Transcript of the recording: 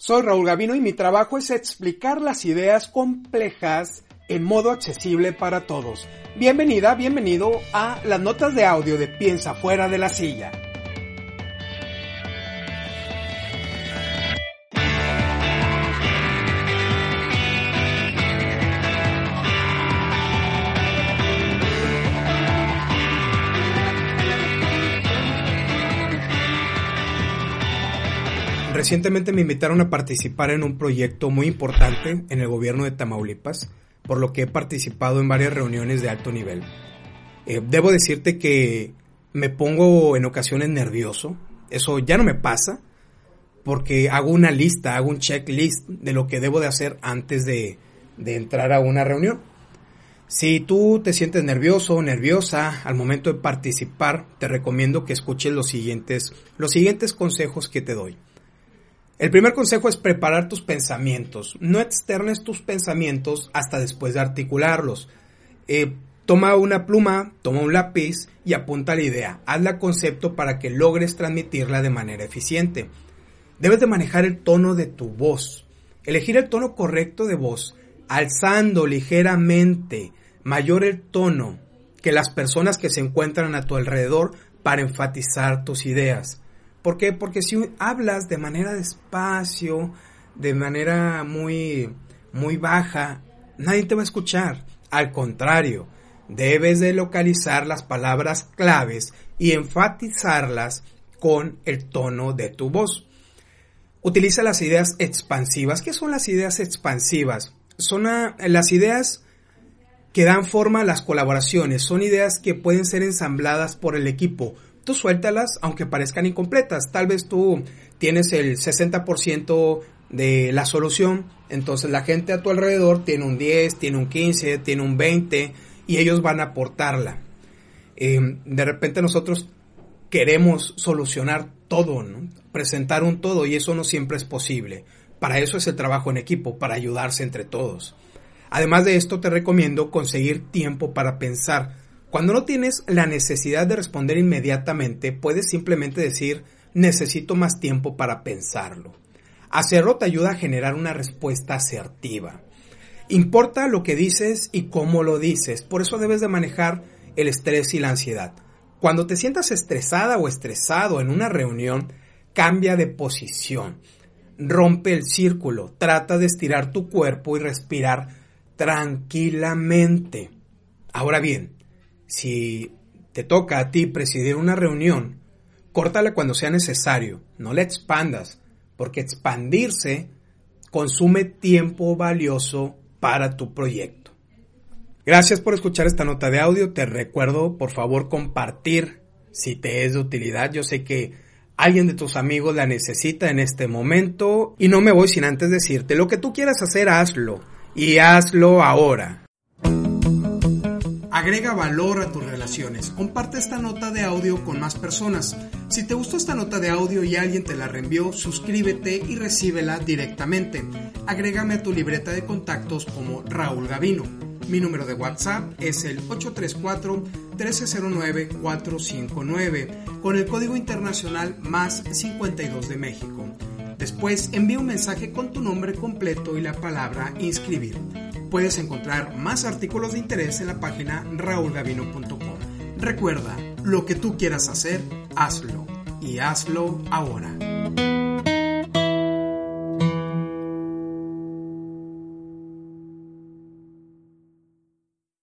Soy Raúl Gavino y mi trabajo es explicar las ideas complejas en modo accesible para todos. Bienvenida, bienvenido a las notas de audio de Piensa fuera de la silla. Recientemente me invitaron a participar en un proyecto muy importante en el gobierno de Tamaulipas, por lo que he participado en varias reuniones de alto nivel. Eh, debo decirte que me pongo en ocasiones nervioso, eso ya no me pasa, porque hago una lista, hago un checklist de lo que debo de hacer antes de, entrar a una reunión. Si tú te sientes nervioso o nerviosa al momento de participar, te recomiendo que escuches los siguientes, los siguientes consejos que te doy. El primer consejo es preparar tus pensamientos. No externes tus pensamientos hasta después de articularlos. Eh, toma una pluma, toma un lápiz y apunta la idea. Hazla concepto para que logres transmitirla de manera eficiente. Debes de manejar el tono de tu voz. Elegir el tono correcto de voz, alzando ligeramente mayor el tono que las personas que se encuentran a tu alrededor para enfatizar tus ideas. ¿Por qué? Porque si hablas de manera despacio, de manera muy, muy baja, nadie te va a escuchar. Al contrario, debes de localizar las palabras claves y enfatizarlas con el tono de tu voz. Utiliza las ideas expansivas. ¿Qué son las ideas expansivas? Son las ideas que dan forma a las colaboraciones. Son ideas que pueden ser ensambladas por el equipo tú suéltalas aunque parezcan incompletas. Tal vez tú tienes el 60% de la solución, entonces la gente a tu alrededor tiene un 10, tiene un 15, tiene un 20 y ellos van a aportarla. Em, de repente nosotros queremos solucionar todo, presentar un todo y eso no siempre es posible. Para eso es el trabajo en equipo, para ayudarse entre todos. Además de esto te recomiendo conseguir tiempo para pensar cuando no tienes la necesidad de responder inmediatamente, puedes simplemente decir necesito más tiempo para pensarlo. Hacerlo te ayuda a generar una respuesta asertiva. Importa lo que dices y cómo lo dices, por eso debes de manejar el estrés y la ansiedad. Cuando te sientas estresada o estresado en una reunión, cambia de posición, rompe el círculo, trata de estirar tu cuerpo y respirar tranquilamente. Ahora bien, si te toca a ti presidir una reunión, córtala cuando sea necesario, no la expandas, porque expandirse consume tiempo valioso para tu proyecto. Gracias por escuchar esta nota de audio. Te recuerdo, por favor, compartir si te es de utilidad. Yo sé que alguien de tus amigos la necesita en este momento y no me voy sin antes decirte, lo que tú quieras hacer, hazlo y hazlo ahora. Agrega valor a tus relaciones. Comparte esta nota de audio con más personas. Si te gustó esta nota de audio y alguien te la reenvió, suscríbete y recíbela directamente. Agrégame a tu libreta de contactos como Raúl Gavino. Mi número de WhatsApp es el 834-1309-459 con el código internacional más 52 de México. Después envía un mensaje con tu nombre completo y la palabra inscribir. Puedes encontrar más artículos de interés en la página raulgavino.com. Recuerda, lo que tú quieras hacer, hazlo y hazlo ahora.